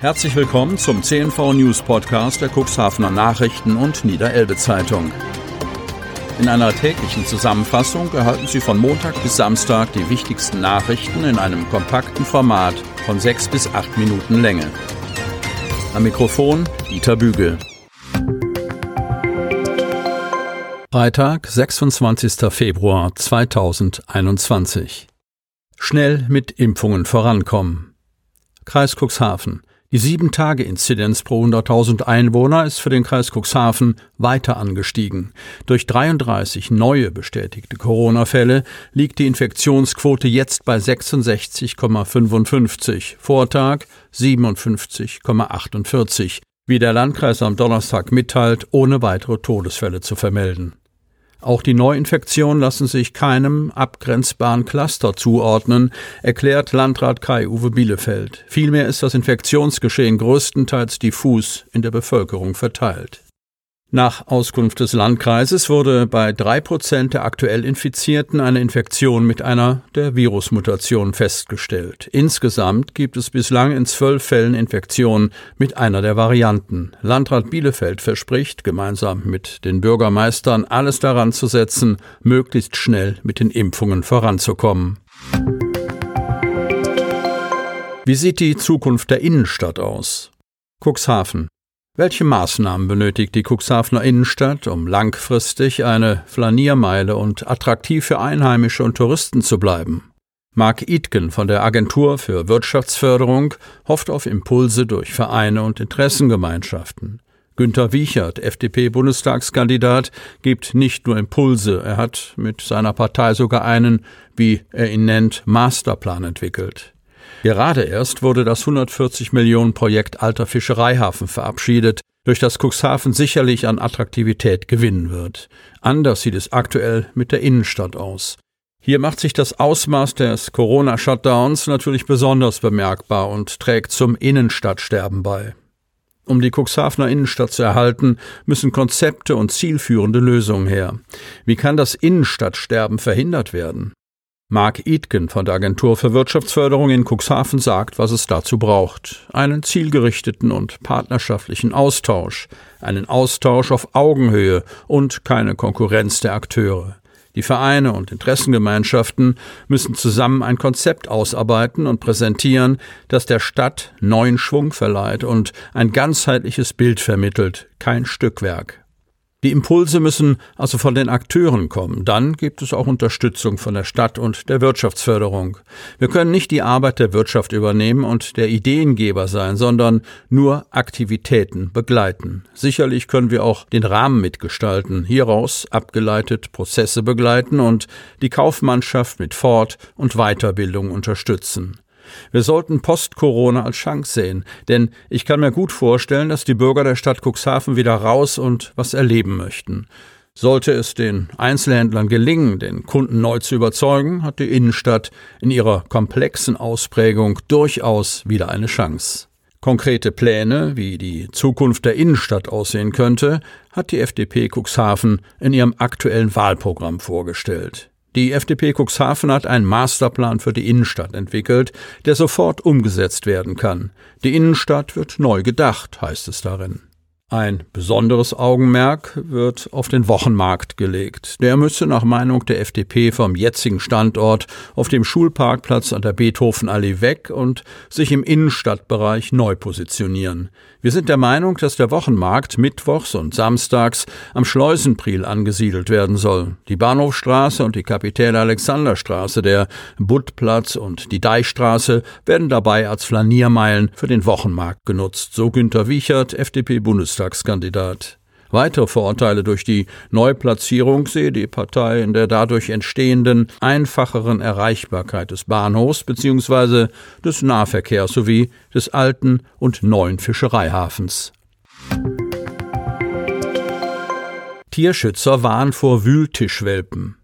Herzlich willkommen zum CNV News Podcast der Cuxhavener Nachrichten und Niederelbe Zeitung. In einer täglichen Zusammenfassung erhalten Sie von Montag bis Samstag die wichtigsten Nachrichten in einem kompakten Format von sechs bis acht Minuten Länge. Am Mikrofon Dieter Bügel. Freitag, 26. Februar 2021. Schnell mit Impfungen vorankommen. Kreis Cuxhaven. Die 7-Tage-Inzidenz pro 100.000 Einwohner ist für den Kreis Cuxhaven weiter angestiegen. Durch 33 neue bestätigte Corona-Fälle liegt die Infektionsquote jetzt bei 66,55, Vortag 57,48, wie der Landkreis am Donnerstag mitteilt, ohne weitere Todesfälle zu vermelden. Auch die Neuinfektionen lassen sich keinem abgrenzbaren Cluster zuordnen, erklärt Landrat Kai-Uwe Bielefeld. Vielmehr ist das Infektionsgeschehen größtenteils diffus in der Bevölkerung verteilt. Nach Auskunft des Landkreises wurde bei drei Prozent der aktuell Infizierten eine Infektion mit einer der Virusmutationen festgestellt. Insgesamt gibt es bislang in zwölf Fällen Infektionen mit einer der Varianten. Landrat Bielefeld verspricht, gemeinsam mit den Bürgermeistern alles daran zu setzen, möglichst schnell mit den Impfungen voranzukommen. Wie sieht die Zukunft der Innenstadt aus? Cuxhaven. Welche Maßnahmen benötigt die Cuxhavener Innenstadt, um langfristig eine Flaniermeile und attraktiv für Einheimische und Touristen zu bleiben? Mark Itken von der Agentur für Wirtschaftsförderung hofft auf Impulse durch Vereine und Interessengemeinschaften. Günter Wiechert, FDP-Bundestagskandidat, gibt nicht nur Impulse, er hat mit seiner Partei sogar einen, wie er ihn nennt, Masterplan entwickelt. Gerade erst wurde das 140 Millionen Projekt Alter Fischereihafen verabschiedet, durch das Cuxhaven sicherlich an Attraktivität gewinnen wird. Anders sieht es aktuell mit der Innenstadt aus. Hier macht sich das Ausmaß des Corona-Shutdowns natürlich besonders bemerkbar und trägt zum Innenstadtsterben bei. Um die Cuxhavener Innenstadt zu erhalten, müssen Konzepte und zielführende Lösungen her. Wie kann das Innenstadtsterben verhindert werden? Mark Itken von der Agentur für Wirtschaftsförderung in Cuxhaven sagt, was es dazu braucht. Einen zielgerichteten und partnerschaftlichen Austausch, einen Austausch auf Augenhöhe und keine Konkurrenz der Akteure. Die Vereine und Interessengemeinschaften müssen zusammen ein Konzept ausarbeiten und präsentieren, das der Stadt neuen Schwung verleiht und ein ganzheitliches Bild vermittelt, kein Stückwerk. Die Impulse müssen also von den Akteuren kommen. Dann gibt es auch Unterstützung von der Stadt und der Wirtschaftsförderung. Wir können nicht die Arbeit der Wirtschaft übernehmen und der Ideengeber sein, sondern nur Aktivitäten begleiten. Sicherlich können wir auch den Rahmen mitgestalten, hieraus abgeleitet Prozesse begleiten und die Kaufmannschaft mit Fort- und Weiterbildung unterstützen. Wir sollten Post-Corona als Chance sehen, denn ich kann mir gut vorstellen, dass die Bürger der Stadt Cuxhaven wieder raus und was erleben möchten. Sollte es den Einzelhändlern gelingen, den Kunden neu zu überzeugen, hat die Innenstadt in ihrer komplexen Ausprägung durchaus wieder eine Chance. Konkrete Pläne, wie die Zukunft der Innenstadt aussehen könnte, hat die FDP Cuxhaven in ihrem aktuellen Wahlprogramm vorgestellt. Die FDP Cuxhaven hat einen Masterplan für die Innenstadt entwickelt, der sofort umgesetzt werden kann. Die Innenstadt wird neu gedacht, heißt es darin. Ein besonderes Augenmerk wird auf den Wochenmarkt gelegt. Der müsse nach Meinung der FDP vom jetzigen Standort auf dem Schulparkplatz an der Beethovenallee weg und sich im Innenstadtbereich neu positionieren. Wir sind der Meinung, dass der Wochenmarkt mittwochs und samstags am Schleusenpriel angesiedelt werden soll. Die Bahnhofstraße und die Kapitän-Alexander-Straße, der Buttplatz und die Deichstraße werden dabei als Flaniermeilen für den Wochenmarkt genutzt, so Günter Wiechert, FDP-Bundestag Bundestagskandidat. Weitere Vorteile durch die Neuplatzierung sehe die Partei in der dadurch entstehenden einfacheren Erreichbarkeit des Bahnhofs bzw. des Nahverkehrs sowie des alten und neuen Fischereihafens. Tierschützer warnen vor Wühltischwelpen.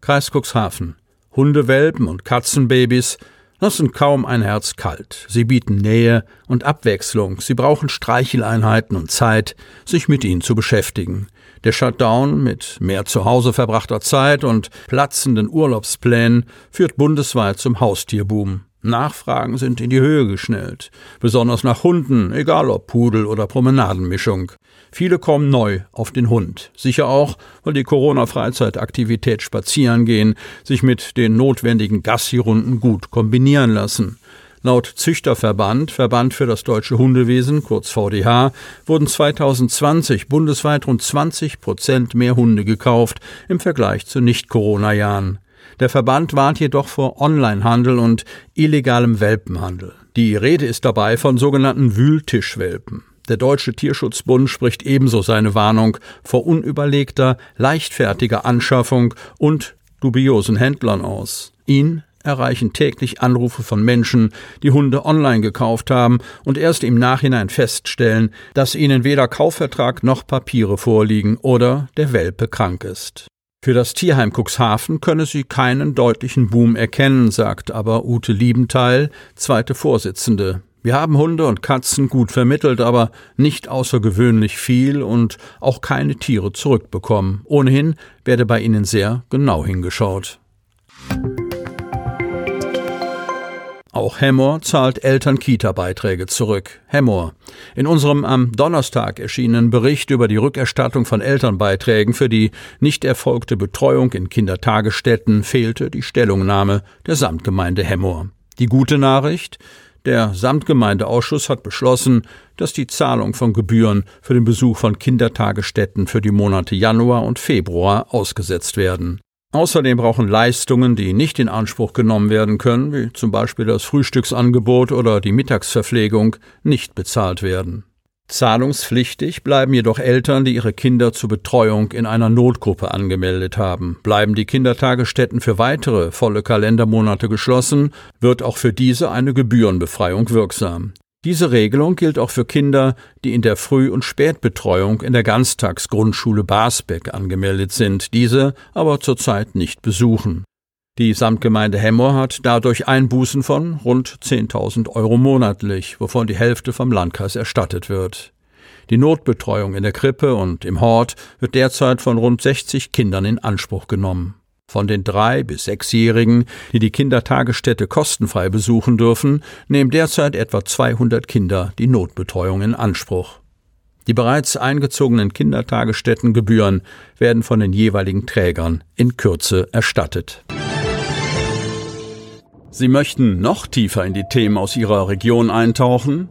Kreis Cuxhaven. Hundewelpen und Katzenbabys lassen kaum ein Herz kalt. Sie bieten Nähe und Abwechslung. Sie brauchen Streicheleinheiten und Zeit, sich mit ihnen zu beschäftigen. Der Shutdown mit mehr zu Hause verbrachter Zeit und platzenden Urlaubsplänen führt bundesweit zum Haustierboom. Nachfragen sind in die Höhe geschnellt, besonders nach Hunden, egal ob Pudel oder Promenadenmischung. Viele kommen neu auf den Hund. Sicher auch, weil die Corona-Freizeitaktivität spazieren gehen sich mit den notwendigen Gassi-Runden gut kombinieren lassen. Laut Züchterverband, Verband für das deutsche Hundewesen, kurz VDH, wurden 2020 bundesweit rund 20 Prozent mehr Hunde gekauft im Vergleich zu Nicht-Corona-Jahren. Der Verband warnt jedoch vor Onlinehandel und illegalem Welpenhandel. Die Rede ist dabei von sogenannten Wühltischwelpen. Der Deutsche Tierschutzbund spricht ebenso seine Warnung vor unüberlegter, leichtfertiger Anschaffung und dubiosen Händlern aus. Ihn erreichen täglich Anrufe von Menschen, die Hunde online gekauft haben und erst im Nachhinein feststellen, dass ihnen weder Kaufvertrag noch Papiere vorliegen oder der Welpe krank ist. Für das Tierheim Cuxhaven könne sie keinen deutlichen Boom erkennen, sagt aber Ute Liebenthal, zweite Vorsitzende. Wir haben Hunde und Katzen gut vermittelt, aber nicht außergewöhnlich viel und auch keine Tiere zurückbekommen. Ohnehin werde bei ihnen sehr genau hingeschaut. Auch Hemmor zahlt Eltern-Kita-Beiträge zurück. Hemmor. In unserem am Donnerstag erschienenen Bericht über die Rückerstattung von Elternbeiträgen für die nicht erfolgte Betreuung in Kindertagesstätten fehlte die Stellungnahme der Samtgemeinde Hemmor. Die gute Nachricht? Der Samtgemeindeausschuss hat beschlossen, dass die Zahlung von Gebühren für den Besuch von Kindertagesstätten für die Monate Januar und Februar ausgesetzt werden. Außerdem brauchen Leistungen, die nicht in Anspruch genommen werden können, wie zum Beispiel das Frühstücksangebot oder die Mittagsverpflegung, nicht bezahlt werden. Zahlungspflichtig bleiben jedoch Eltern, die ihre Kinder zur Betreuung in einer Notgruppe angemeldet haben. Bleiben die Kindertagesstätten für weitere volle Kalendermonate geschlossen, wird auch für diese eine Gebührenbefreiung wirksam. Diese Regelung gilt auch für Kinder, die in der Früh- und Spätbetreuung in der Ganztagsgrundschule Basbeck angemeldet sind, diese aber zurzeit nicht besuchen. Die Samtgemeinde Hemmoor hat dadurch Einbußen von rund 10.000 Euro monatlich, wovon die Hälfte vom Landkreis erstattet wird. Die Notbetreuung in der Krippe und im Hort wird derzeit von rund 60 Kindern in Anspruch genommen. Von den drei bis sechsjährigen, die die Kindertagesstätte kostenfrei besuchen dürfen, nehmen derzeit etwa 200 Kinder die Notbetreuung in Anspruch. Die bereits eingezogenen Kindertagesstättengebühren werden von den jeweiligen Trägern in Kürze erstattet. Sie möchten noch tiefer in die Themen aus Ihrer Region eintauchen?